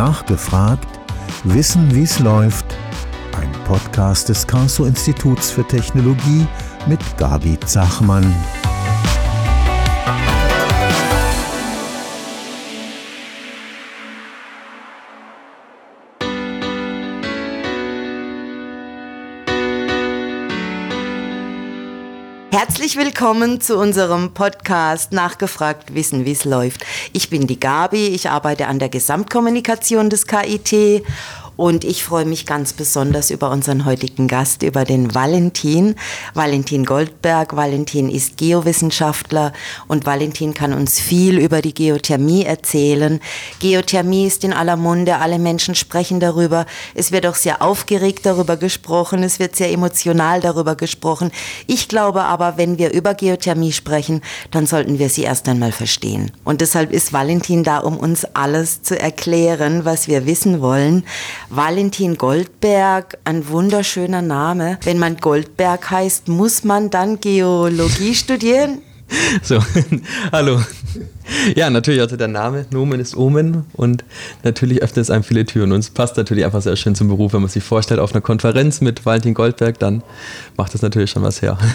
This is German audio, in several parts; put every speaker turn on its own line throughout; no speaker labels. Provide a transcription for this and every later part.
Nachgefragt, Wissen, wie es läuft. Ein Podcast des Karlsruher Instituts für Technologie mit Gabi Zachmann.
Herzlich willkommen zu unserem Podcast Nachgefragt Wissen, wie es läuft. Ich bin die Gabi, ich arbeite an der Gesamtkommunikation des KIT und ich freue mich ganz besonders über unseren heutigen Gast, über den Valentin. Valentin Goldberg. Valentin ist Geowissenschaftler und Valentin kann uns viel über die Geothermie erzählen. Geothermie ist in aller Munde, alle Menschen sprechen darüber. Es wird auch sehr aufgeregt darüber gesprochen, es wird sehr emotional darüber gesprochen. Ich glaube aber, wenn wir über Geothermie sprechen, dann sollten wir sie erst einmal verstehen. Und deshalb ist Valentin da, um uns alles zu erklären, was wir wissen wollen. Valentin Goldberg, ein wunderschöner Name. Wenn man Goldberg heißt, muss man dann Geologie studieren?
So, hallo. Ja, natürlich, also der Name Nomen ist Omen und natürlich öffnet es einem viele Türen und es passt natürlich einfach sehr schön zum Beruf. Wenn man sich vorstellt, auf einer Konferenz mit Valentin Goldberg, dann macht das natürlich schon was her.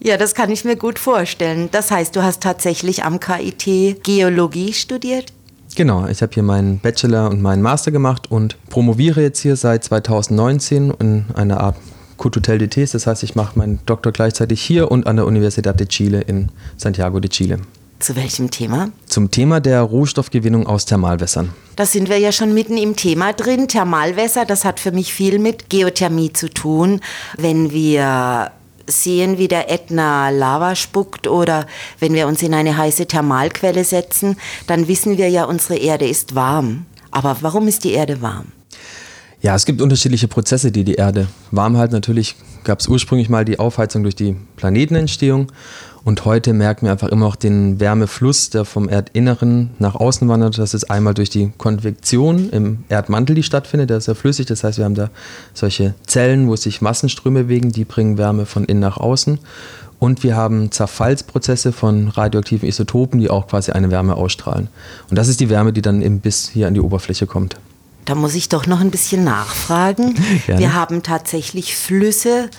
Ja, das kann ich mir gut vorstellen. Das heißt, du hast tatsächlich am KIT Geologie studiert?
Genau, ich habe hier meinen Bachelor und meinen Master gemacht und promoviere jetzt hier seit 2019 in einer Art Cotutel de Tes. Das heißt, ich mache meinen Doktor gleichzeitig hier und an der Universidad de Chile in Santiago de Chile.
Zu welchem Thema?
Zum Thema der Rohstoffgewinnung aus Thermalwässern.
Da sind wir ja schon mitten im Thema drin. Thermalwässer, das hat für mich viel mit Geothermie zu tun. Wenn wir sehen, wie der Ätna Lava spuckt oder wenn wir uns in eine heiße Thermalquelle setzen, dann wissen wir ja, unsere Erde ist warm. Aber warum ist die Erde warm?
Ja, es gibt unterschiedliche Prozesse, die die Erde warm halten. Natürlich gab es ursprünglich mal die Aufheizung durch die Planetenentstehung und heute merken wir einfach immer noch den Wärmefluss, der vom Erdinneren nach außen wandert. Das ist einmal durch die Konvektion im Erdmantel, die stattfindet. Der ist ja flüssig. Das heißt, wir haben da solche Zellen, wo sich Massenströme bewegen, die bringen Wärme von innen nach außen. Und wir haben Zerfallsprozesse von radioaktiven Isotopen, die auch quasi eine Wärme ausstrahlen. Und das ist die Wärme, die dann eben bis hier an die Oberfläche kommt.
Da muss ich doch noch ein bisschen nachfragen. Gerne. Wir haben tatsächlich Flüsse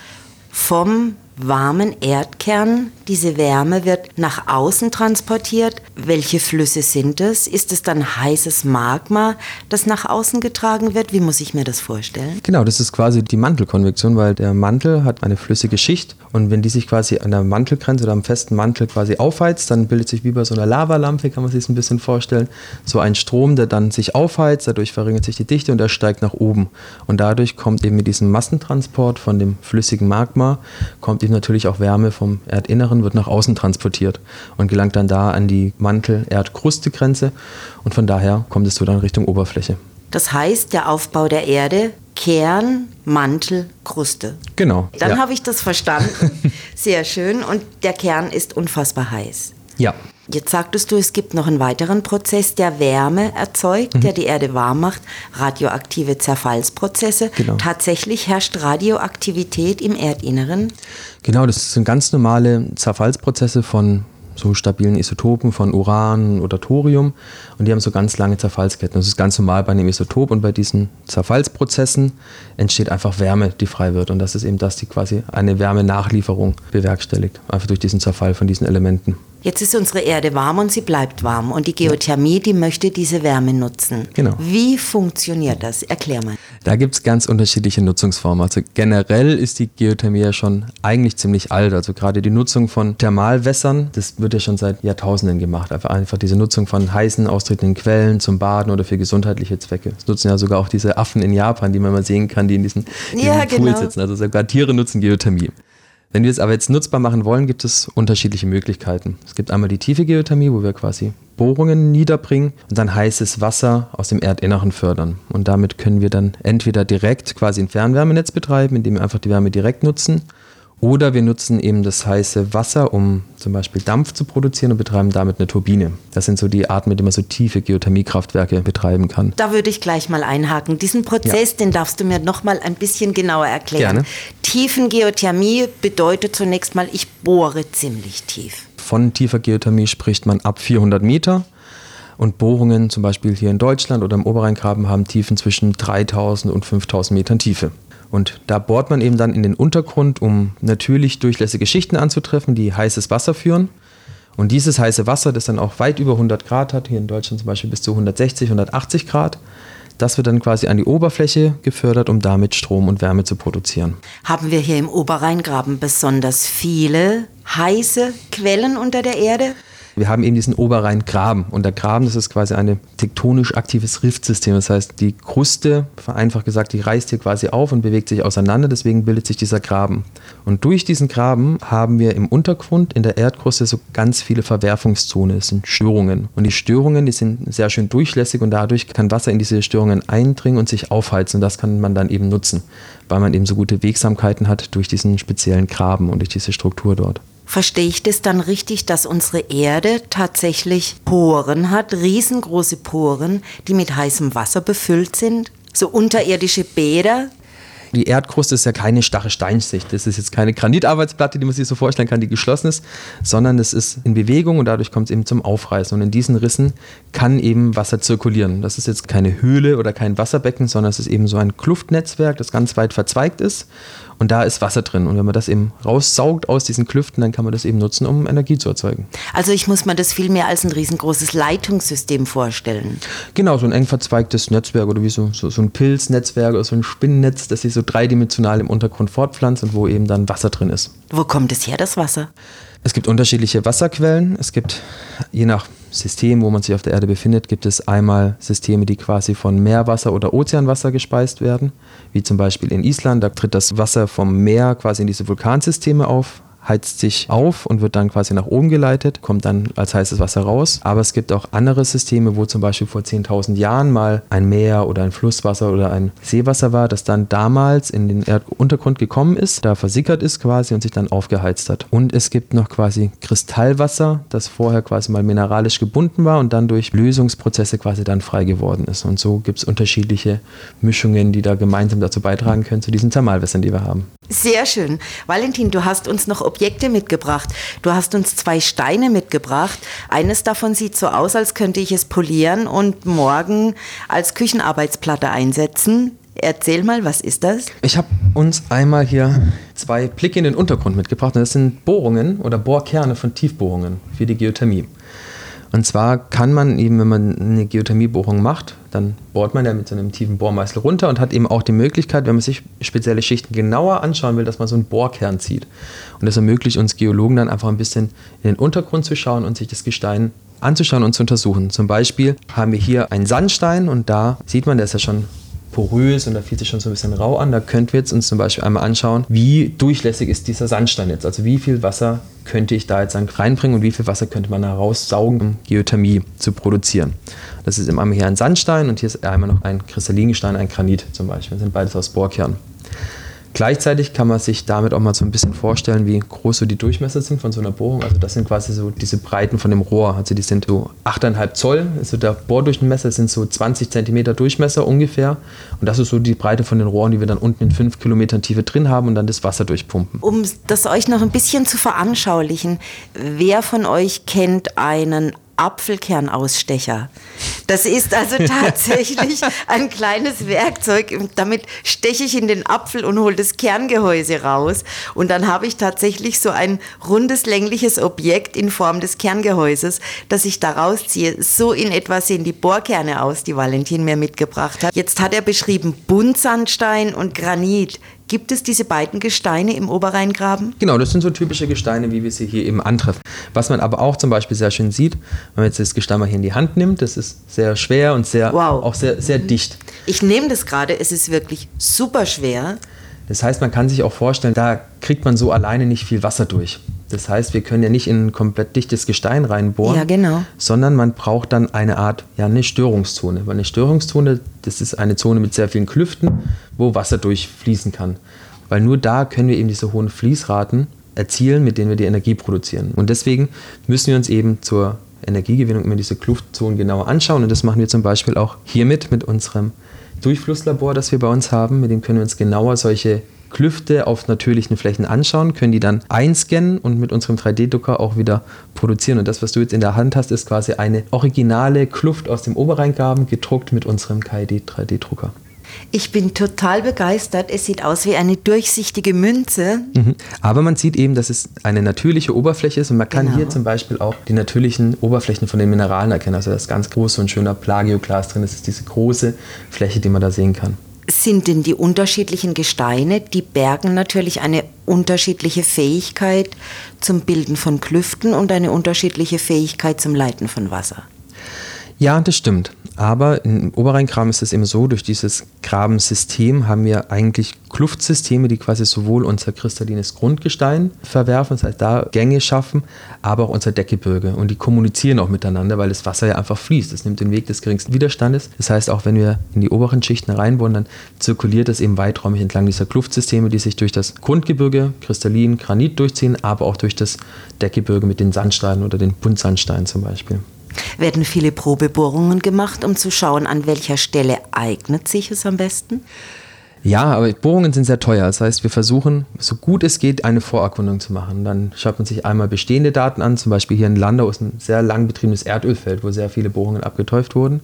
vom warmen Erdkern. Diese Wärme wird nach außen transportiert. Welche Flüsse sind es? Ist es dann heißes Magma, das nach außen getragen wird? Wie muss ich mir das vorstellen?
Genau, das ist quasi die Mantelkonvektion, weil der Mantel hat eine flüssige Schicht und wenn die sich quasi an der Mantelgrenze oder am festen Mantel quasi aufheizt, dann bildet sich wie bei so einer Lavalampe, kann man sich das ein bisschen vorstellen, so ein Strom, der dann sich aufheizt, dadurch verringert sich die Dichte und er steigt nach oben. Und dadurch kommt eben mit diesem Massentransport von dem flüssigen Magma, kommt eben natürlich auch Wärme vom Erdinneren, wird nach außen transportiert und gelangt dann da an die Mantel-Erdkrustegrenze und von daher kommt es so dann Richtung Oberfläche.
Das heißt, der Aufbau der Erde, Kern, Mantel, Kruste.
Genau.
Dann ja. habe ich das verstanden. Sehr schön. Und der Kern ist unfassbar heiß.
Ja.
Jetzt sagtest du, es gibt noch einen weiteren Prozess, der Wärme erzeugt, mhm. der die Erde warm macht, radioaktive Zerfallsprozesse. Genau. Tatsächlich herrscht Radioaktivität im Erdinneren.
Genau, das sind ganz normale Zerfallsprozesse von so stabilen Isotopen von Uran oder Thorium und die haben so ganz lange Zerfallsketten. Das ist ganz normal bei einem Isotop und bei diesen Zerfallsprozessen entsteht einfach Wärme, die frei wird und das ist eben das, die quasi eine Wärmenachlieferung bewerkstelligt, einfach durch diesen Zerfall von diesen Elementen.
Jetzt ist unsere Erde warm und sie bleibt warm. Und die Geothermie, die möchte diese Wärme nutzen.
Genau.
Wie funktioniert das? Erklär mal.
Da gibt es ganz unterschiedliche Nutzungsformen. Also generell ist die Geothermie ja schon eigentlich ziemlich alt. Also gerade die Nutzung von Thermalwässern, das wird ja schon seit Jahrtausenden gemacht. Einfach, einfach diese Nutzung von heißen, austretenden Quellen zum Baden oder für gesundheitliche Zwecke. Das nutzen ja sogar auch diese Affen in Japan, die man mal sehen kann, die in diesen, diesen ja, Pool genau. sitzen. Also sogar Tiere nutzen Geothermie. Wenn wir es aber jetzt nutzbar machen wollen, gibt es unterschiedliche Möglichkeiten. Es gibt einmal die tiefe Geothermie, wo wir quasi Bohrungen niederbringen und dann heißes Wasser aus dem Erdinneren fördern. Und damit können wir dann entweder direkt quasi ein Fernwärmenetz betreiben, indem wir einfach die Wärme direkt nutzen, oder wir nutzen eben das heiße Wasser, um zum Beispiel Dampf zu produzieren und betreiben damit eine Turbine. Das sind so die Arten, mit denen man so tiefe Geothermiekraftwerke betreiben kann.
Da würde ich gleich mal einhaken. Diesen Prozess, ja. den darfst du mir noch mal ein bisschen genauer erklären. Gerne. Tiefengeothermie bedeutet zunächst mal, ich bohre ziemlich tief.
Von tiefer Geothermie spricht man ab 400 Meter. Und Bohrungen, zum Beispiel hier in Deutschland oder im Oberrheingraben, haben Tiefen zwischen 3000 und 5000 Metern Tiefe. Und da bohrt man eben dann in den Untergrund, um natürlich durchlässige Schichten anzutreffen, die heißes Wasser führen. Und dieses heiße Wasser, das dann auch weit über 100 Grad hat, hier in Deutschland zum Beispiel bis zu 160, 180 Grad, das wird dann quasi an die Oberfläche gefördert, um damit Strom und Wärme zu produzieren.
Haben wir hier im Oberrheingraben besonders viele heiße Quellen unter der Erde?
Wir haben eben diesen Oberrhein-Graben. Und der Graben, das ist quasi ein tektonisch aktives Riftsystem. Das heißt, die Kruste, vereinfacht gesagt, die reißt hier quasi auf und bewegt sich auseinander. Deswegen bildet sich dieser Graben. Und durch diesen Graben haben wir im Untergrund in der Erdkruste so ganz viele Verwerfungszonen. Das sind Störungen. Und die Störungen, die sind sehr schön durchlässig und dadurch kann Wasser in diese Störungen eindringen und sich aufheizen. Und das kann man dann eben nutzen, weil man eben so gute Wegsamkeiten hat durch diesen speziellen Graben und durch diese Struktur dort.
Verstehe ich das dann richtig, dass unsere Erde tatsächlich Poren hat, riesengroße Poren, die mit heißem Wasser befüllt sind? So unterirdische Bäder?
Die Erdkruste ist ja keine starre Steinsicht. Das ist jetzt keine Granitarbeitsplatte, die man sich so vorstellen kann, die geschlossen ist, sondern es ist in Bewegung und dadurch kommt es eben zum Aufreißen. Und in diesen Rissen kann eben Wasser zirkulieren. Das ist jetzt keine Höhle oder kein Wasserbecken, sondern es ist eben so ein Kluftnetzwerk, das ganz weit verzweigt ist und da ist Wasser drin. Und wenn man das eben raussaugt aus diesen Klüften, dann kann man das eben nutzen, um Energie zu erzeugen.
Also ich muss mir das viel mehr als ein riesengroßes Leitungssystem vorstellen.
Genau, so ein eng verzweigtes Netzwerk oder wie so, so, so ein Pilznetzwerk oder so ein Spinnennetz, das sich so dreidimensional im Untergrund fortpflanzt und wo eben dann Wasser drin ist.
Wo kommt es her, das Wasser?
Es gibt unterschiedliche Wasserquellen. Es gibt, je nach System, wo man sich auf der Erde befindet, gibt es einmal Systeme, die quasi von Meerwasser oder Ozeanwasser gespeist werden, wie zum Beispiel in Island. Da tritt das Wasser vom Meer quasi in diese Vulkansysteme auf heizt sich auf und wird dann quasi nach oben geleitet, kommt dann als heißes Wasser raus. Aber es gibt auch andere Systeme, wo zum Beispiel vor 10.000 Jahren mal ein Meer oder ein Flusswasser oder ein Seewasser war, das dann damals in den Erduntergrund gekommen ist, da versickert ist quasi und sich dann aufgeheizt hat. Und es gibt noch quasi Kristallwasser, das vorher quasi mal mineralisch gebunden war und dann durch Lösungsprozesse quasi dann frei geworden ist. Und so gibt es unterschiedliche Mischungen, die da gemeinsam dazu beitragen können, zu diesen Thermalwässern, die wir haben.
Sehr schön. Valentin, du hast uns noch Objekte mitgebracht. Du hast uns zwei Steine mitgebracht. Eines davon sieht so aus, als könnte ich es polieren und morgen als Küchenarbeitsplatte einsetzen. Erzähl mal, was ist das?
Ich habe uns einmal hier zwei Blicke in den Untergrund mitgebracht. Das sind Bohrungen oder Bohrkerne von Tiefbohrungen für die Geothermie. Und zwar kann man eben, wenn man eine Geothermiebohrung macht, dann bohrt man ja mit so einem tiefen Bohrmeißel runter und hat eben auch die Möglichkeit, wenn man sich spezielle Schichten genauer anschauen will, dass man so einen Bohrkern zieht. Und das ermöglicht uns Geologen dann einfach ein bisschen in den Untergrund zu schauen und sich das Gestein anzuschauen und zu untersuchen. Zum Beispiel haben wir hier einen Sandstein und da sieht man, der ist ja schon porös und da fühlt sich schon so ein bisschen rau an. Da könnten wir jetzt uns zum Beispiel einmal anschauen, wie durchlässig ist dieser Sandstein jetzt. Also wie viel Wasser könnte ich da jetzt reinbringen und wie viel Wasser könnte man heraussaugen, um Geothermie zu produzieren. Das ist einmal hier ein Sandstein und hier ist einmal noch ein Kristallingestein, ein Granit zum Beispiel. Das sind beides aus Bohrkern. Gleichzeitig kann man sich damit auch mal so ein bisschen vorstellen, wie groß so die Durchmesser sind von so einer Bohrung. Also das sind quasi so diese Breiten von dem Rohr. Also die sind so 8,5 Zoll. Also der Bohrdurchmesser sind so 20 Zentimeter Durchmesser ungefähr. Und das ist so die Breite von den Rohren, die wir dann unten in 5 Kilometern Tiefe drin haben und dann das Wasser durchpumpen.
Um das euch noch ein bisschen zu veranschaulichen, wer von euch kennt einen Apfelkernausstecher. Das ist also tatsächlich ein kleines Werkzeug. Damit steche ich in den Apfel und hole das Kerngehäuse raus. Und dann habe ich tatsächlich so ein rundes, längliches Objekt in Form des Kerngehäuses, das ich da rausziehe. So in etwa sehen die Bohrkerne aus, die Valentin mir mitgebracht hat. Jetzt hat er beschrieben Buntsandstein und Granit. Gibt es diese beiden Gesteine im Oberrheingraben?
Genau, das sind so typische Gesteine, wie wir sie hier eben antreffen. Was man aber auch zum Beispiel sehr schön sieht, wenn man jetzt das Gestein mal hier in die Hand nimmt, das ist sehr schwer und sehr, wow. auch sehr, sehr dicht.
Ich nehme das gerade, es ist wirklich super schwer.
Das heißt, man kann sich auch vorstellen, da kriegt man so alleine nicht viel Wasser durch. Das heißt, wir können ja nicht in ein komplett dichtes Gestein reinbohren,
ja, genau.
sondern man braucht dann eine Art, ja, eine Störungszone. Weil eine Störungszone, das ist eine Zone mit sehr vielen Klüften, wo Wasser durchfließen kann. Weil nur da können wir eben diese hohen Fließraten erzielen, mit denen wir die Energie produzieren. Und deswegen müssen wir uns eben zur Energiegewinnung immer diese Kluftzonen genauer anschauen. Und das machen wir zum Beispiel auch hiermit mit unserem Durchflusslabor, das wir bei uns haben. Mit dem können wir uns genauer solche Klüfte auf natürlichen Flächen anschauen, können die dann einscannen und mit unserem 3D-Drucker auch wieder produzieren. Und das, was du jetzt in der Hand hast, ist quasi eine originale Kluft aus dem Oberrheingraben, gedruckt mit unserem KID 3D-Drucker.
Ich bin total begeistert. Es sieht aus wie eine durchsichtige Münze.
Mhm. Aber man sieht eben, dass es eine natürliche Oberfläche ist und man kann genau. hier zum Beispiel auch die natürlichen Oberflächen von den Mineralen erkennen. Also da ist ganz groß so ein schöner Plagioglas drin. Das ist diese große Fläche, die man da sehen kann.
Sind denn die unterschiedlichen Gesteine, die bergen natürlich eine unterschiedliche Fähigkeit zum Bilden von Klüften und eine unterschiedliche Fähigkeit zum Leiten von Wasser?
Ja, das stimmt. Aber im Oberrheingraben ist es eben so, durch dieses Grabensystem haben wir eigentlich Kluftsysteme, die quasi sowohl unser kristallines Grundgestein verwerfen, das heißt da Gänge schaffen, aber auch unser Deckgebirge. Und die kommunizieren auch miteinander, weil das Wasser ja einfach fließt. Das nimmt den Weg des geringsten Widerstandes. Das heißt, auch wenn wir in die oberen Schichten reinbohren, dann zirkuliert es eben weiträumig entlang dieser Kluftsysteme, die sich durch das Grundgebirge, Kristallin, Granit durchziehen, aber auch durch das Deckgebirge mit den Sandsteinen oder den Buntsandsteinen zum Beispiel
werden viele Probebohrungen gemacht, um zu schauen, an welcher Stelle eignet sich es am besten?
Ja, aber Bohrungen sind sehr teuer. Das heißt, wir versuchen, so gut es geht, eine Vorerkundung zu machen. Dann schaut man sich einmal bestehende Daten an. Zum Beispiel hier in Landau ist ein sehr lang betriebenes Erdölfeld, wo sehr viele Bohrungen abgetäuft wurden.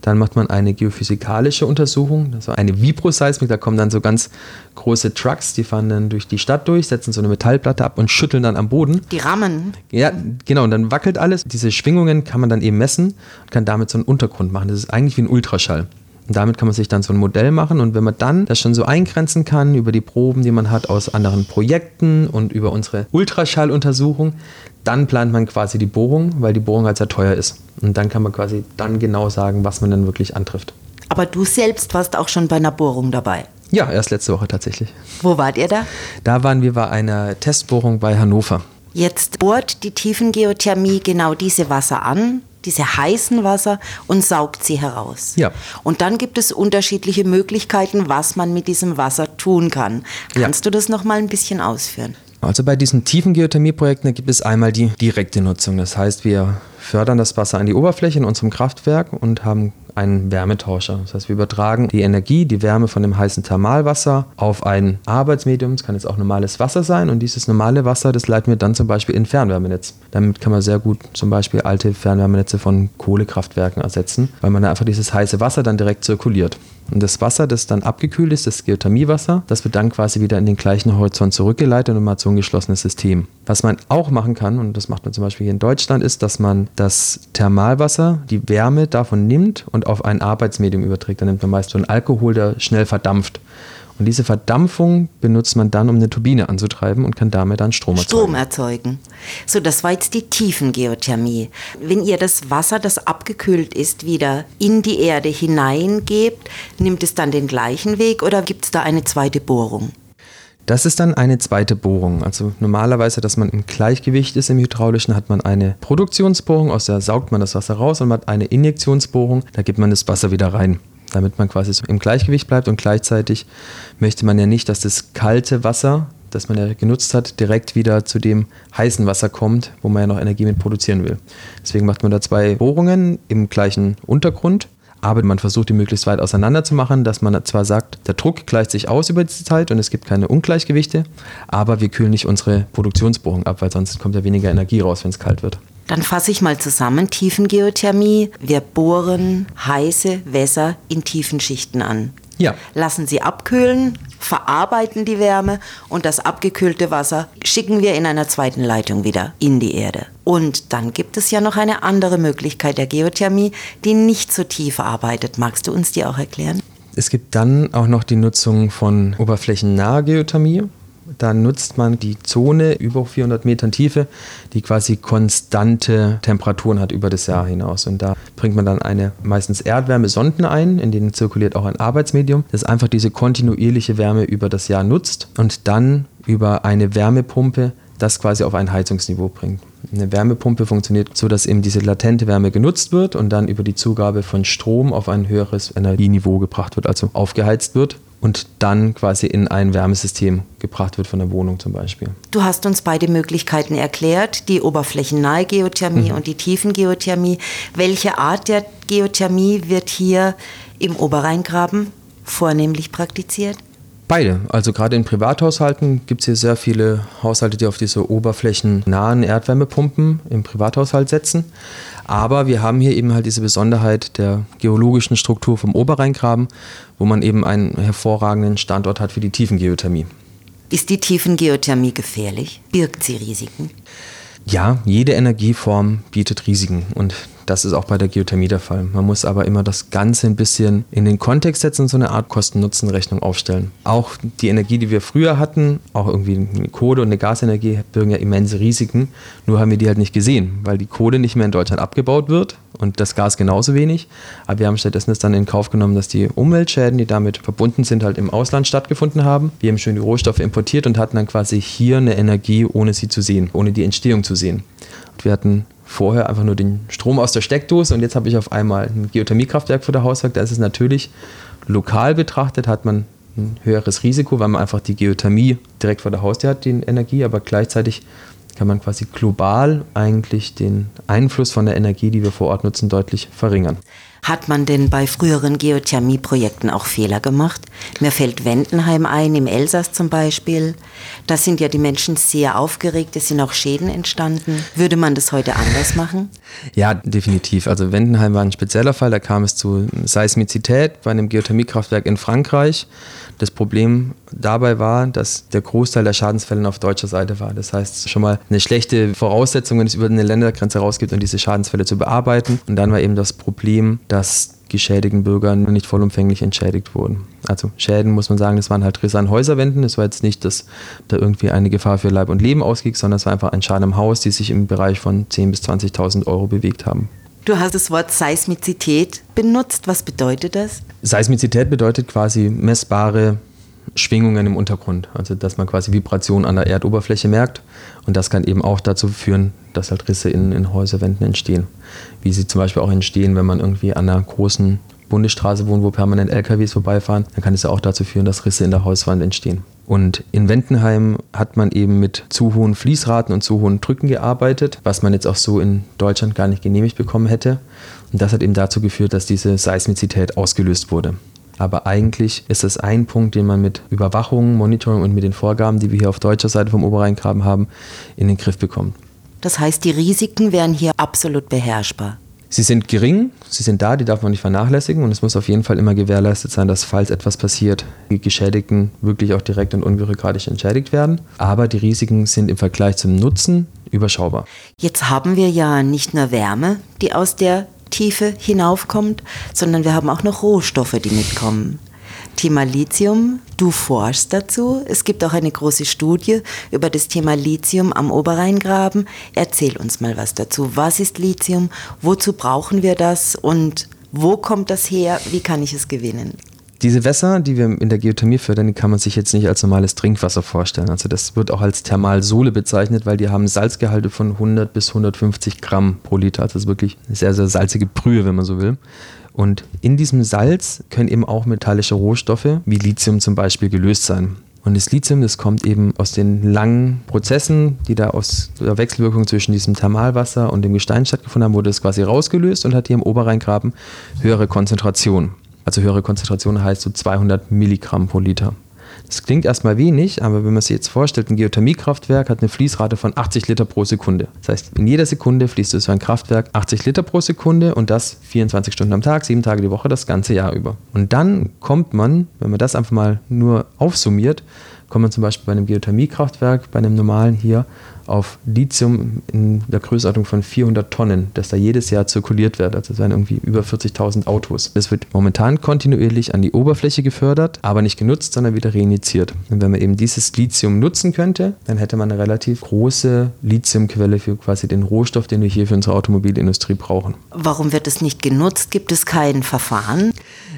Dann macht man eine geophysikalische Untersuchung, also eine Vibroseismik. Da kommen dann so ganz große Trucks, die fahren dann durch die Stadt durch, setzen so eine Metallplatte ab und schütteln dann am Boden.
Die rammen.
Ja, genau. Und dann wackelt alles. Diese Schwingungen kann man dann eben messen und kann damit so einen Untergrund machen. Das ist eigentlich wie ein Ultraschall. Und damit kann man sich dann so ein Modell machen und wenn man dann das schon so eingrenzen kann über die Proben, die man hat aus anderen Projekten und über unsere Ultraschalluntersuchung, dann plant man quasi die Bohrung, weil die Bohrung halt sehr teuer ist. Und dann kann man quasi dann genau sagen, was man dann wirklich antrifft.
Aber du selbst warst auch schon bei einer Bohrung dabei.
Ja, erst letzte Woche tatsächlich.
Wo wart ihr da?
Da waren wir bei einer Testbohrung bei Hannover.
Jetzt bohrt die Tiefengeothermie genau diese Wasser an, diese heißen Wasser und saugt sie heraus.
Ja.
Und dann gibt es unterschiedliche Möglichkeiten, was man mit diesem Wasser tun kann. Kannst ja. du das noch mal ein bisschen ausführen?
Also bei diesen tiefen Geothermieprojekten gibt es einmal die direkte Nutzung. Das heißt, wir fördern das Wasser an die Oberfläche in unserem Kraftwerk und haben einen Wärmetauscher. Das heißt, wir übertragen die Energie, die Wärme von dem heißen Thermalwasser auf ein Arbeitsmedium. Es kann jetzt auch normales Wasser sein und dieses normale Wasser, das leiten wir dann zum Beispiel in Fernwärmenetz. Damit kann man sehr gut zum Beispiel alte Fernwärmenetze von Kohlekraftwerken ersetzen, weil man einfach dieses heiße Wasser dann direkt zirkuliert. Und das Wasser, das dann abgekühlt ist, das Geothermiewasser, das wird dann quasi wieder in den gleichen Horizont zurückgeleitet und hat so ein geschlossenes System. Was man auch machen kann, und das macht man zum Beispiel hier in Deutschland, ist, dass man das Thermalwasser, die Wärme davon nimmt und auf ein Arbeitsmedium überträgt. Dann nimmt man meist so einen Alkohol, der schnell verdampft. Und diese Verdampfung benutzt man dann, um eine Turbine anzutreiben und kann damit dann Strom erzeugen.
Strom erzeugen. So, das war jetzt die Tiefengeothermie. Wenn ihr das Wasser, das abgekühlt ist, wieder in die Erde hineingebt, nimmt es dann den gleichen Weg oder gibt es da eine zweite Bohrung?
Das ist dann eine zweite Bohrung. Also normalerweise, dass man im Gleichgewicht ist im Hydraulischen, hat man eine Produktionsbohrung, aus der saugt man das Wasser raus und man hat eine Injektionsbohrung, da gibt man das Wasser wieder rein damit man quasi so im Gleichgewicht bleibt und gleichzeitig möchte man ja nicht, dass das kalte Wasser, das man ja genutzt hat, direkt wieder zu dem heißen Wasser kommt, wo man ja noch Energie mit produzieren will. Deswegen macht man da zwei Bohrungen im gleichen Untergrund, aber man versucht die möglichst weit auseinander zu machen, dass man zwar sagt, der Druck gleicht sich aus über diese Zeit und es gibt keine Ungleichgewichte, aber wir kühlen nicht unsere Produktionsbohrung ab, weil sonst kommt ja weniger Energie raus, wenn es kalt wird.
Dann fasse ich mal zusammen. Tiefengeothermie. Wir bohren heiße Wässer in tiefen Schichten an.
Ja.
Lassen sie abkühlen, verarbeiten die Wärme und das abgekühlte Wasser schicken wir in einer zweiten Leitung wieder in die Erde. Und dann gibt es ja noch eine andere Möglichkeit der Geothermie, die nicht so tief arbeitet. Magst du uns die auch erklären?
Es gibt dann auch noch die Nutzung von oberflächennaher Geothermie. Da nutzt man die Zone über 400 Metern Tiefe, die quasi konstante Temperaturen hat über das Jahr hinaus. Und da bringt man dann eine meistens Erdwärmesonden ein, in denen zirkuliert auch ein Arbeitsmedium, das einfach diese kontinuierliche Wärme über das Jahr nutzt und dann über eine Wärmepumpe das quasi auf ein Heizungsniveau bringt. Eine Wärmepumpe funktioniert so, dass eben diese latente Wärme genutzt wird und dann über die Zugabe von Strom auf ein höheres Energieniveau gebracht wird, also aufgeheizt wird und dann quasi in ein Wärmesystem gebracht wird von der Wohnung zum Beispiel.
Du hast uns beide Möglichkeiten erklärt, die oberflächennahe Geothermie mhm. und die Tiefengeothermie. Welche Art der Geothermie wird hier im Oberrheingraben vornehmlich praktiziert?
Beide. Also gerade in Privathaushalten gibt es hier sehr viele Haushalte, die auf diese oberflächennahen Erdwärmepumpen im Privathaushalt setzen. Aber wir haben hier eben halt diese Besonderheit der geologischen Struktur vom Oberrheingraben, wo man eben einen hervorragenden Standort hat für die Tiefengeothermie.
Ist die Tiefengeothermie gefährlich? Birgt sie Risiken?
Ja, jede Energieform bietet Risiken und das ist auch bei der Geothermie der Fall. Man muss aber immer das Ganze ein bisschen in den Kontext setzen und so eine Art Kosten-Nutzen-Rechnung aufstellen. Auch die Energie, die wir früher hatten, auch irgendwie eine Kohle- und eine Gasenergie, birgen ja immense Risiken. Nur haben wir die halt nicht gesehen, weil die Kohle nicht mehr in Deutschland abgebaut wird und das Gas genauso wenig. Aber wir haben stattdessen es dann in Kauf genommen, dass die Umweltschäden, die damit verbunden sind, halt im Ausland stattgefunden haben. Wir haben schön die Rohstoffe importiert und hatten dann quasi hier eine Energie, ohne sie zu sehen, ohne die Entstehung zu sehen. Und wir hatten vorher einfach nur den Strom aus der Steckdose und jetzt habe ich auf einmal ein Geothermiekraftwerk vor der Hauswerk. Da ist es natürlich lokal betrachtet, hat man ein höheres Risiko, weil man einfach die Geothermie direkt vor der Haustür hat, die Energie, aber gleichzeitig kann man quasi global eigentlich den Einfluss von der Energie, die wir vor Ort nutzen, deutlich verringern.
Hat man denn bei früheren Geothermieprojekten auch Fehler gemacht? Mir fällt Wendenheim ein, im Elsass zum Beispiel. Da sind ja die Menschen sehr aufgeregt, es sind auch Schäden entstanden. Würde man das heute anders machen?
Ja, definitiv. Also Wendenheim war ein spezieller Fall, da kam es zu Seismizität bei einem Geothermiekraftwerk in Frankreich. Das Problem dabei war, dass der Großteil der Schadensfälle auf deutscher Seite war. Das heißt, schon mal eine schlechte Voraussetzung, wenn es über eine Ländergrenze rausgeht und diese Schadensfälle zu bearbeiten. Und dann war eben das Problem, dass geschädigten Bürger nicht vollumfänglich entschädigt wurden. Also Schäden muss man sagen, das waren halt Risse an Häuserwänden. Es war jetzt nicht, dass da irgendwie eine Gefahr für Leib und Leben ausging, sondern es war einfach ein Schaden im Haus, die sich im Bereich von 10.000 bis 20.000 Euro bewegt haben.
Du hast das Wort Seismizität benutzt. Was bedeutet das?
Seismizität bedeutet quasi messbare Schwingungen im Untergrund. Also dass man quasi Vibrationen an der Erdoberfläche merkt. Und das kann eben auch dazu führen, dass halt Risse in, in Häuserwänden entstehen. Wie sie zum Beispiel auch entstehen, wenn man irgendwie an einer großen Bundesstraße wohnt, wo permanent LKWs vorbeifahren, dann kann es ja auch dazu führen, dass Risse in der Hauswand entstehen. Und in Wendenheim hat man eben mit zu hohen Fließraten und zu hohen Drücken gearbeitet, was man jetzt auch so in Deutschland gar nicht genehmigt bekommen hätte. Und das hat eben dazu geführt, dass diese Seismizität ausgelöst wurde. Aber eigentlich ist das ein Punkt, den man mit Überwachung, Monitoring und mit den Vorgaben, die wir hier auf deutscher Seite vom Oberrheingraben haben, in den Griff bekommt.
Das heißt, die Risiken wären hier absolut beherrschbar.
Sie sind gering, sie sind da, die darf man nicht vernachlässigen und es muss auf jeden Fall immer gewährleistet sein, dass falls etwas passiert, die Geschädigten wirklich auch direkt und unbürokratisch entschädigt werden. Aber die Risiken sind im Vergleich zum Nutzen überschaubar.
Jetzt haben wir ja nicht nur Wärme, die aus der Tiefe hinaufkommt, sondern wir haben auch noch Rohstoffe, die mitkommen. Thema Lithium, du forschst dazu. Es gibt auch eine große Studie über das Thema Lithium am Oberrheingraben. Erzähl uns mal was dazu. Was ist Lithium? Wozu brauchen wir das? Und wo kommt das her? Wie kann ich es gewinnen?
Diese Wässer, die wir in der Geothermie fördern, die kann man sich jetzt nicht als normales Trinkwasser vorstellen. Also das wird auch als Thermalsole bezeichnet, weil die haben Salzgehalte von 100 bis 150 Gramm pro Liter. Also das ist wirklich eine sehr, sehr salzige Brühe, wenn man so will. Und in diesem Salz können eben auch metallische Rohstoffe wie Lithium zum Beispiel gelöst sein. Und das Lithium, das kommt eben aus den langen Prozessen, die da aus der Wechselwirkung zwischen diesem Thermalwasser und dem Gestein stattgefunden haben, wurde es quasi rausgelöst und hat hier im Oberrheingraben höhere Konzentrationen. Also höhere Konzentration heißt so 200 Milligramm pro Liter. Das klingt erstmal wenig, aber wenn man sich jetzt vorstellt, ein Geothermiekraftwerk hat eine Fließrate von 80 Liter pro Sekunde. Das heißt, in jeder Sekunde fließt so ein Kraftwerk 80 Liter pro Sekunde und das 24 Stunden am Tag, sieben Tage die Woche, das ganze Jahr über. Und dann kommt man, wenn man das einfach mal nur aufsummiert, kommt man zum Beispiel bei einem Geothermiekraftwerk, bei einem normalen hier, auf Lithium in der Größenordnung von 400 Tonnen, das da jedes Jahr zirkuliert wird. Also das wären irgendwie über 40.000 Autos. Das wird momentan kontinuierlich an die Oberfläche gefördert, aber nicht genutzt, sondern wieder reinjiziert. Und wenn man eben dieses Lithium nutzen könnte, dann hätte man eine relativ große Lithiumquelle für quasi den Rohstoff, den wir hier für unsere Automobilindustrie brauchen.
Warum wird es nicht genutzt? Gibt es kein Verfahren?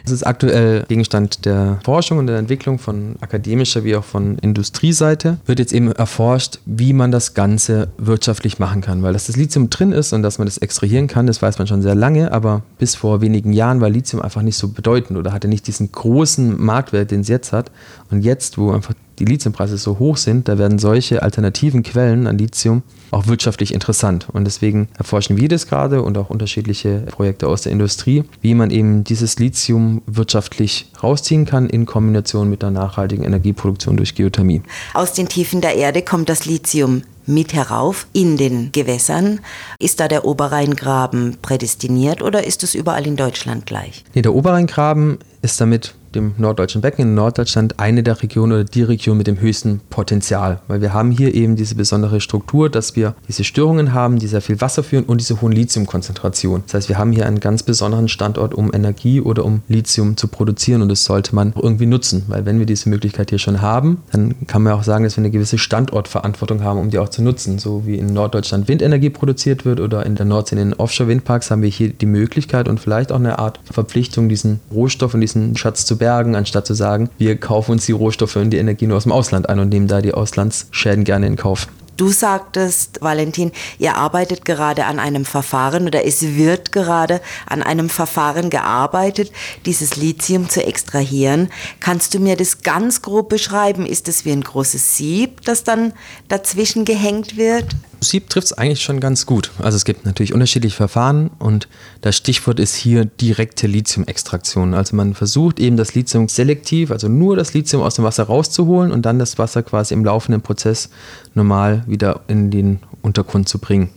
Das ist aktuell Gegenstand der Forschung und der Entwicklung von akademischer wie auch von Industrieseite. Wird jetzt eben erforscht, wie man das Ganze wirtschaftlich machen kann. Weil dass das Lithium drin ist und dass man das extrahieren kann, das weiß man schon sehr lange, aber bis vor wenigen Jahren war Lithium einfach nicht so bedeutend oder hatte nicht diesen großen Marktwert, den es jetzt hat. Und jetzt, wo einfach die Lithiumpreise so hoch sind, da werden solche alternativen Quellen an Lithium auch wirtschaftlich interessant. Und deswegen erforschen wir das gerade und auch unterschiedliche Projekte aus der Industrie, wie man eben dieses Lithium wirtschaftlich rausziehen kann in Kombination mit der nachhaltigen Energieproduktion durch Geothermie.
Aus den Tiefen der Erde kommt das Lithium mit herauf in den Gewässern. Ist da der Oberrheingraben prädestiniert oder ist es überall in Deutschland gleich?
Nee, der Oberrheingraben ist damit dem norddeutschen Becken in Norddeutschland eine der Regionen oder die Region mit dem höchsten Potenzial, weil wir haben hier eben diese besondere Struktur, dass wir diese Störungen haben, die sehr viel Wasser führen und diese hohen Lithiumkonzentrationen. Das heißt, wir haben hier einen ganz besonderen Standort, um Energie oder um Lithium zu produzieren und das sollte man irgendwie nutzen, weil wenn wir diese Möglichkeit hier schon haben, dann kann man auch sagen, dass wir eine gewisse Standortverantwortung haben, um die auch zu nutzen. So wie in Norddeutschland Windenergie produziert wird oder in der Nordsee in den Offshore-Windparks haben wir hier die Möglichkeit und vielleicht auch eine Art Verpflichtung, diesen Rohstoff und diesen Schatz zu bergen, anstatt zu sagen, wir kaufen uns die Rohstoffe und die Energie nur aus dem Ausland ein und nehmen da die Auslandsschäden gerne in Kauf.
Du sagtest, Valentin, ihr arbeitet gerade an einem Verfahren oder es wird gerade an einem Verfahren gearbeitet, dieses Lithium zu extrahieren. Kannst du mir das ganz grob beschreiben? Ist es wie ein großes Sieb, das dann dazwischen gehängt wird?
Sieb trifft es eigentlich schon ganz gut. Also es gibt natürlich unterschiedliche Verfahren und das Stichwort ist hier direkte Lithium-Extraktion. Also man versucht eben das Lithium selektiv, also nur das Lithium aus dem Wasser rauszuholen und dann das Wasser quasi im laufenden Prozess normal wieder in den Untergrund zu bringen.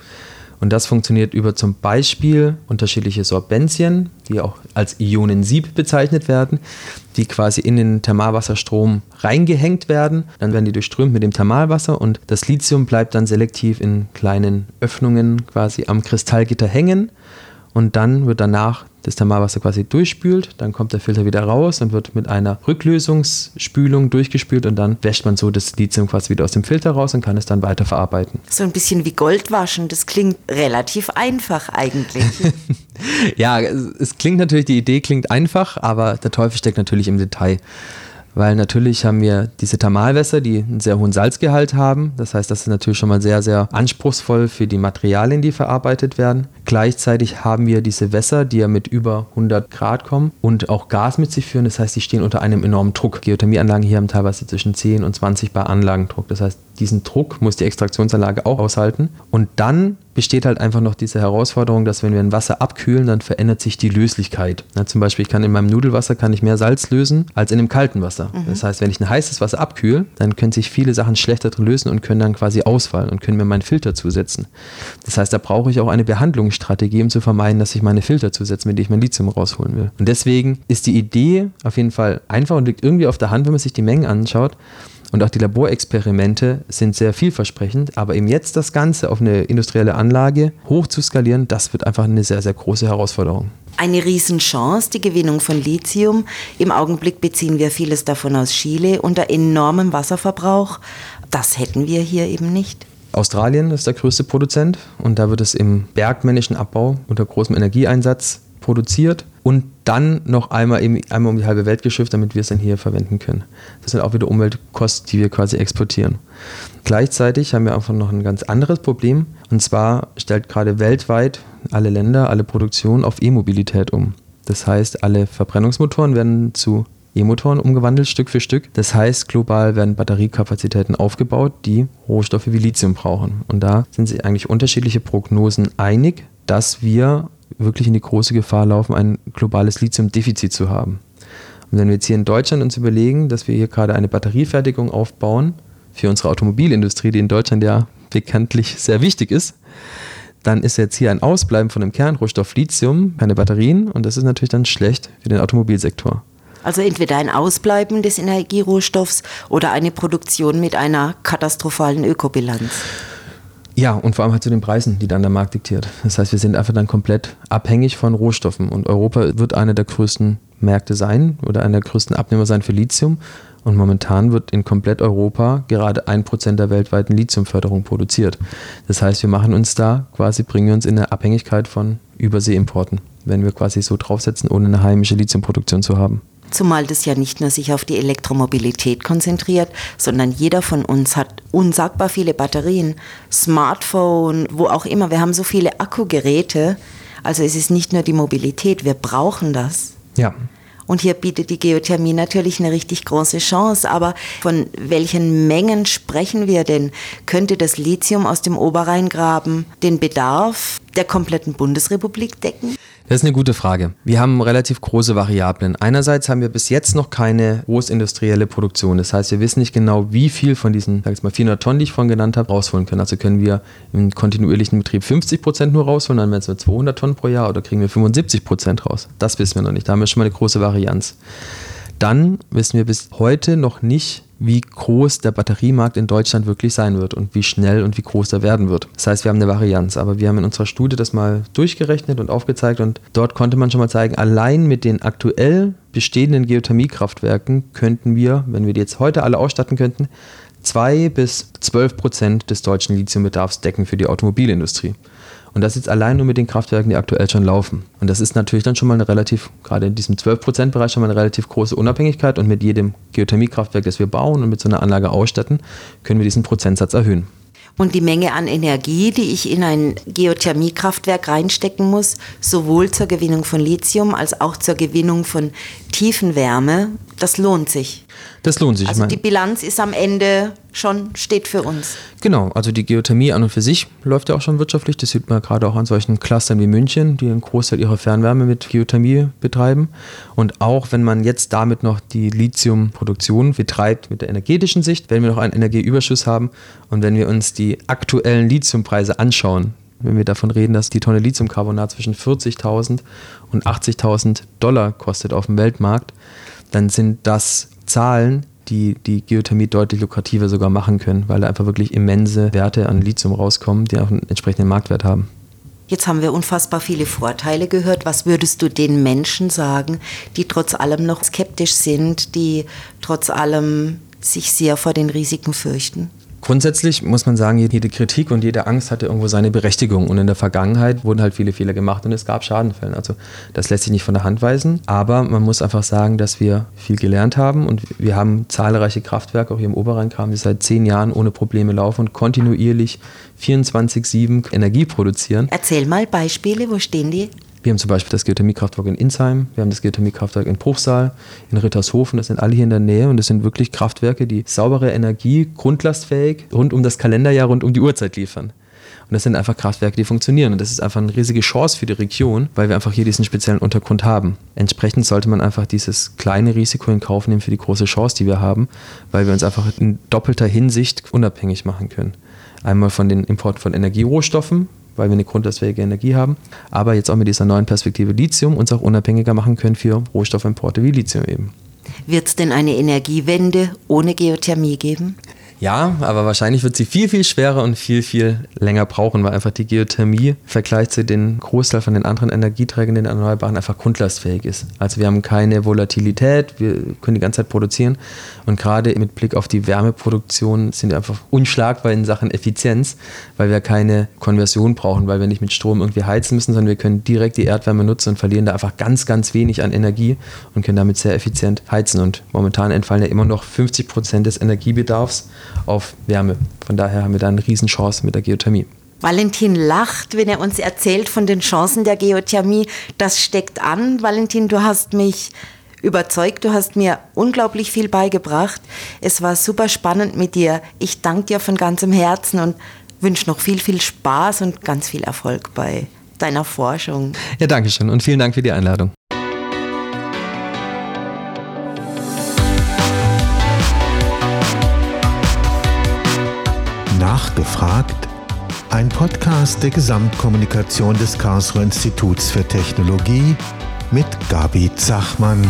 Und das funktioniert über zum Beispiel unterschiedliche Sorbenzien, die auch als Ionensieb bezeichnet werden, die quasi in den Thermalwasserstrom reingehängt werden. Dann werden die durchströmt mit dem Thermalwasser und das Lithium bleibt dann selektiv in kleinen Öffnungen quasi am Kristallgitter hängen. Und dann wird danach das Thermalwasser quasi durchspült, dann kommt der Filter wieder raus und wird mit einer Rücklösungsspülung durchgespült und dann wäscht man so das Lithium quasi wieder aus dem Filter raus und kann es dann weiter verarbeiten.
So ein bisschen wie Goldwaschen, das klingt relativ einfach eigentlich.
ja, es klingt natürlich, die Idee klingt einfach, aber der Teufel steckt natürlich im Detail weil natürlich haben wir diese Thermalwässer, die einen sehr hohen Salzgehalt haben. Das heißt, das ist natürlich schon mal sehr, sehr anspruchsvoll für die Materialien, die verarbeitet werden. Gleichzeitig haben wir diese Wässer, die ja mit über 100 Grad kommen und auch Gas mit sich führen. Das heißt, die stehen unter einem enormen Druck. Geothermieanlagen hier haben teilweise zwischen 10 und 20 Bar Anlagendruck. Das heißt, diesen Druck muss die Extraktionsanlage auch aushalten. Und dann besteht halt einfach noch diese Herausforderung, dass wenn wir ein Wasser abkühlen, dann verändert sich die Löslichkeit. Ja, zum Beispiel, ich kann in meinem Nudelwasser kann ich mehr Salz lösen als in dem kalten Wasser. Mhm. Das heißt, wenn ich ein heißes Wasser abkühle, dann können sich viele Sachen schlechter drin lösen und können dann quasi ausfallen und können mir meinen Filter zusetzen. Das heißt, da brauche ich auch eine Behandlungsstrategie, um zu vermeiden, dass ich meine Filter zusetze, mit denen ich mein Lithium rausholen will. Und deswegen ist die Idee auf jeden Fall einfach und liegt irgendwie auf der Hand, wenn man sich die Mengen anschaut. Und auch die Laborexperimente sind sehr vielversprechend, aber eben jetzt das Ganze auf eine industrielle Anlage hoch zu skalieren, das wird einfach eine sehr, sehr große Herausforderung.
Eine Riesenchance, die Gewinnung von Lithium. Im Augenblick beziehen wir vieles davon aus Chile unter enormem Wasserverbrauch. Das hätten wir hier eben nicht.
Australien ist der größte Produzent und da wird es im bergmännischen Abbau unter großem Energieeinsatz produziert und dann noch einmal, eben, einmal um die halbe Welt geschifft, damit wir es dann hier verwenden können. Das sind auch wieder Umweltkosten, die wir quasi exportieren. Gleichzeitig haben wir einfach noch ein ganz anderes Problem und zwar stellt gerade weltweit alle Länder, alle Produktionen auf E-Mobilität um. Das heißt, alle Verbrennungsmotoren werden zu E-Motoren umgewandelt, Stück für Stück. Das heißt, global werden Batteriekapazitäten aufgebaut, die Rohstoffe wie Lithium brauchen. Und da sind sich eigentlich unterschiedliche Prognosen einig, dass wir wirklich in die große Gefahr laufen, ein globales Lithiumdefizit zu haben. Und wenn wir jetzt hier in Deutschland uns überlegen, dass wir hier gerade eine Batteriefertigung aufbauen für unsere Automobilindustrie, die in Deutschland ja bekanntlich sehr wichtig ist, dann ist jetzt hier ein Ausbleiben von dem Kernrohstoff Lithium, keine Batterien, und das ist natürlich dann schlecht für den Automobilsektor.
Also entweder ein Ausbleiben des Energierohstoffs oder eine Produktion mit einer katastrophalen Ökobilanz.
Ja, und vor allem halt zu den Preisen, die dann der Markt diktiert. Das heißt, wir sind einfach dann komplett abhängig von Rohstoffen. Und Europa wird einer der größten Märkte sein oder einer der größten Abnehmer sein für Lithium. Und momentan wird in komplett Europa gerade ein Prozent der weltweiten Lithiumförderung produziert. Das heißt, wir machen uns da quasi, bringen wir uns in eine Abhängigkeit von Überseeimporten, wenn wir quasi so draufsetzen, ohne eine heimische Lithiumproduktion zu haben.
Zumal das ja nicht nur sich auf die Elektromobilität konzentriert, sondern jeder von uns hat unsagbar viele Batterien, Smartphone, wo auch immer. Wir haben so viele Akkugeräte. Also es ist nicht nur die Mobilität, wir brauchen das.
Ja.
Und hier bietet die Geothermie natürlich eine richtig große Chance. Aber von welchen Mengen sprechen wir denn? Könnte das Lithium aus dem Oberrheingraben den Bedarf der kompletten Bundesrepublik decken?
Das ist eine gute Frage. Wir haben relativ große Variablen. Einerseits haben wir bis jetzt noch keine großindustrielle Produktion. Das heißt, wir wissen nicht genau, wie viel von diesen, sag ich mal, 400 Tonnen, die ich vorhin genannt habe, rausholen können. Also können wir im kontinuierlichen Betrieb 50 Prozent nur rausholen, dann wären es nur 200 Tonnen pro Jahr oder kriegen wir 75 Prozent raus. Das wissen wir noch nicht. Da haben wir schon mal eine große Varianz. Dann wissen wir bis heute noch nicht, wie groß der Batteriemarkt in Deutschland wirklich sein wird und wie schnell und wie groß er werden wird. Das heißt, wir haben eine Varianz, aber wir haben in unserer Studie das mal durchgerechnet und aufgezeigt und dort konnte man schon mal zeigen, allein mit den aktuell bestehenden Geothermiekraftwerken könnten wir, wenn wir die jetzt heute alle ausstatten könnten, zwei bis zwölf Prozent des deutschen Lithiumbedarfs decken für die Automobilindustrie. Und das jetzt allein nur mit den Kraftwerken, die aktuell schon laufen. Und das ist natürlich dann schon mal eine relativ, gerade in diesem 12%-Bereich schon mal eine relativ große Unabhängigkeit. Und mit jedem Geothermiekraftwerk, das wir bauen und mit so einer Anlage ausstatten, können wir diesen Prozentsatz erhöhen.
Und die Menge an Energie, die ich in ein Geothermiekraftwerk reinstecken muss, sowohl zur Gewinnung von Lithium als auch zur Gewinnung von Tiefenwärme, das lohnt sich.
Das lohnt sich.
Also die Bilanz ist am Ende schon, steht für uns.
Genau, also die Geothermie an und für sich läuft ja auch schon wirtschaftlich. Das sieht man gerade auch an solchen Clustern wie München, die einen Großteil ihrer Fernwärme mit Geothermie betreiben. Und auch wenn man jetzt damit noch die Lithiumproduktion betreibt mit der energetischen Sicht, wenn wir noch einen Energieüberschuss haben und wenn wir uns die aktuellen Lithiumpreise anschauen, wenn wir davon reden, dass die Tonne Lithiumcarbonat zwischen 40.000 und 80.000 Dollar kostet auf dem Weltmarkt, dann sind das Zahlen, die die Geothermie deutlich lukrativer sogar machen können, weil da einfach wirklich immense Werte an Lithium rauskommen, die auch einen entsprechenden Marktwert haben.
Jetzt haben wir unfassbar viele Vorteile gehört. Was würdest du den Menschen sagen, die trotz allem noch skeptisch sind, die trotz allem sich sehr vor den Risiken fürchten?
Grundsätzlich muss man sagen, jede Kritik und jede Angst hatte irgendwo seine Berechtigung. Und in der Vergangenheit wurden halt viele Fehler gemacht und es gab Schadenfälle. Also das lässt sich nicht von der Hand weisen. Aber man muss einfach sagen, dass wir viel gelernt haben und wir haben zahlreiche Kraftwerke, auch hier im Oberrheingraben, die seit zehn Jahren ohne Probleme laufen und kontinuierlich 24-7 Energie produzieren.
Erzähl mal Beispiele, wo stehen die?
Wir haben zum Beispiel das Geothermiekraftwerk in Insheim, wir haben das Geothermiekraftwerk in Bruchsal, in Rittershofen, das sind alle hier in der Nähe und das sind wirklich Kraftwerke, die saubere Energie, grundlastfähig, rund um das Kalenderjahr, rund um die Uhrzeit liefern. Und das sind einfach Kraftwerke, die funktionieren. Und das ist einfach eine riesige Chance für die Region, weil wir einfach hier diesen speziellen Untergrund haben. Entsprechend sollte man einfach dieses kleine Risiko in Kauf nehmen für die große Chance, die wir haben, weil wir uns einfach in doppelter Hinsicht unabhängig machen können. Einmal von den Importen von Energierohstoffen, weil wir eine grundlastfähige Energie haben, aber jetzt auch mit dieser neuen Perspektive Lithium uns auch unabhängiger machen können für Rohstoffimporte wie Lithium eben.
Wird es denn eine Energiewende ohne Geothermie geben?
Ja, aber wahrscheinlich wird sie viel, viel schwerer und viel, viel länger brauchen, weil einfach die Geothermie im Vergleich zu den Großteil von den anderen Energieträgern, den Erneuerbaren, einfach grundlastfähig ist. Also wir haben keine Volatilität, wir können die ganze Zeit produzieren und gerade mit Blick auf die Wärmeproduktion sind wir einfach unschlagbar in Sachen Effizienz, weil wir keine Konversion brauchen, weil wir nicht mit Strom irgendwie heizen müssen, sondern wir können direkt die Erdwärme nutzen und verlieren da einfach ganz, ganz wenig an Energie und können damit sehr effizient heizen. Und momentan entfallen ja immer noch 50 Prozent des Energiebedarfs auf Wärme. Von daher haben wir da eine Riesenchance mit der Geothermie.
Valentin lacht, wenn er uns erzählt von den Chancen der Geothermie. Das steckt an. Valentin, du hast mich überzeugt, du hast mir unglaublich viel beigebracht. Es war super spannend mit dir. Ich danke dir von ganzem Herzen und wünsche noch viel, viel Spaß und ganz viel Erfolg bei deiner Forschung.
Ja, danke schön und vielen Dank für die Einladung.
Nachgefragt? Ein Podcast der Gesamtkommunikation des Karlsruher Instituts für Technologie mit Gabi Zachmann.